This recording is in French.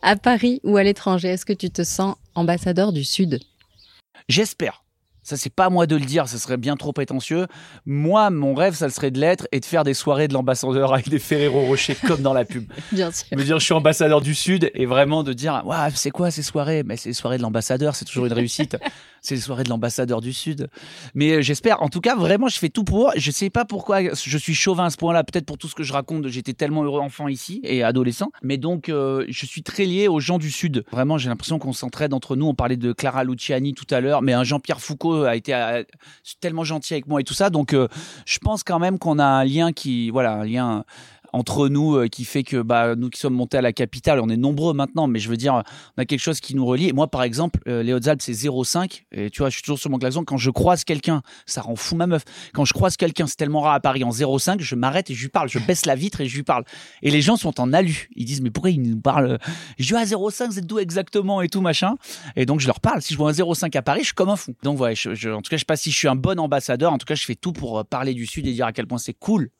À Paris ou à l'étranger, est-ce que tu te sens ambassadeur du Sud? J'espère. Ça, c'est pas à moi de le dire, ça serait bien trop prétentieux. Moi, mon rêve, ça serait de l'être et de faire des soirées de l'ambassadeur avec des Ferrero Rocher comme dans la pub. Bien sûr. Me dire, je suis ambassadeur du Sud et vraiment de dire, ouais, c'est quoi ces soirées? Mais c'est les soirées de l'ambassadeur, c'est toujours une réussite. C'est les soirées de l'ambassadeur du Sud. Mais euh, j'espère, en tout cas, vraiment, je fais tout pour. Je sais pas pourquoi je suis chauvin à ce point-là. Peut-être pour tout ce que je raconte. J'étais tellement heureux enfant ici et adolescent. Mais donc, euh, je suis très lié aux gens du Sud. Vraiment, j'ai l'impression qu'on s'entraide entre nous. On parlait de Clara Luciani tout à l'heure, mais un Jean-Pierre Foucault a été euh, tellement gentil avec moi et tout ça. Donc, euh, je pense quand même qu'on a un lien qui, voilà, un lien entre nous euh, qui fait que bah, nous qui sommes montés à la capitale, on est nombreux maintenant, mais je veux dire, on a quelque chose qui nous relie. Et moi, par exemple, euh, les Hautes-Alpes, c'est 0,5. Et tu vois, je suis toujours sur mon klaxon. Quand je croise quelqu'un, ça rend fou ma meuf. Quand je croise quelqu'un, c'est tellement rare à Paris en 0,5, je m'arrête et je lui parle. Je baisse la vitre et je lui parle. Et les gens sont en alu. Ils disent, mais pourquoi ils nous parlent? Je dis, ah, 0,5, c'est d'où exactement et tout, machin. Et donc, je leur parle. Si je vois un 0,5 à Paris, je suis comme un fou. Donc, voilà, je, je, en tout cas, je sais pas si je suis un bon ambassadeur. En tout cas, je fais tout pour euh, parler du Sud et dire à quel point c'est cool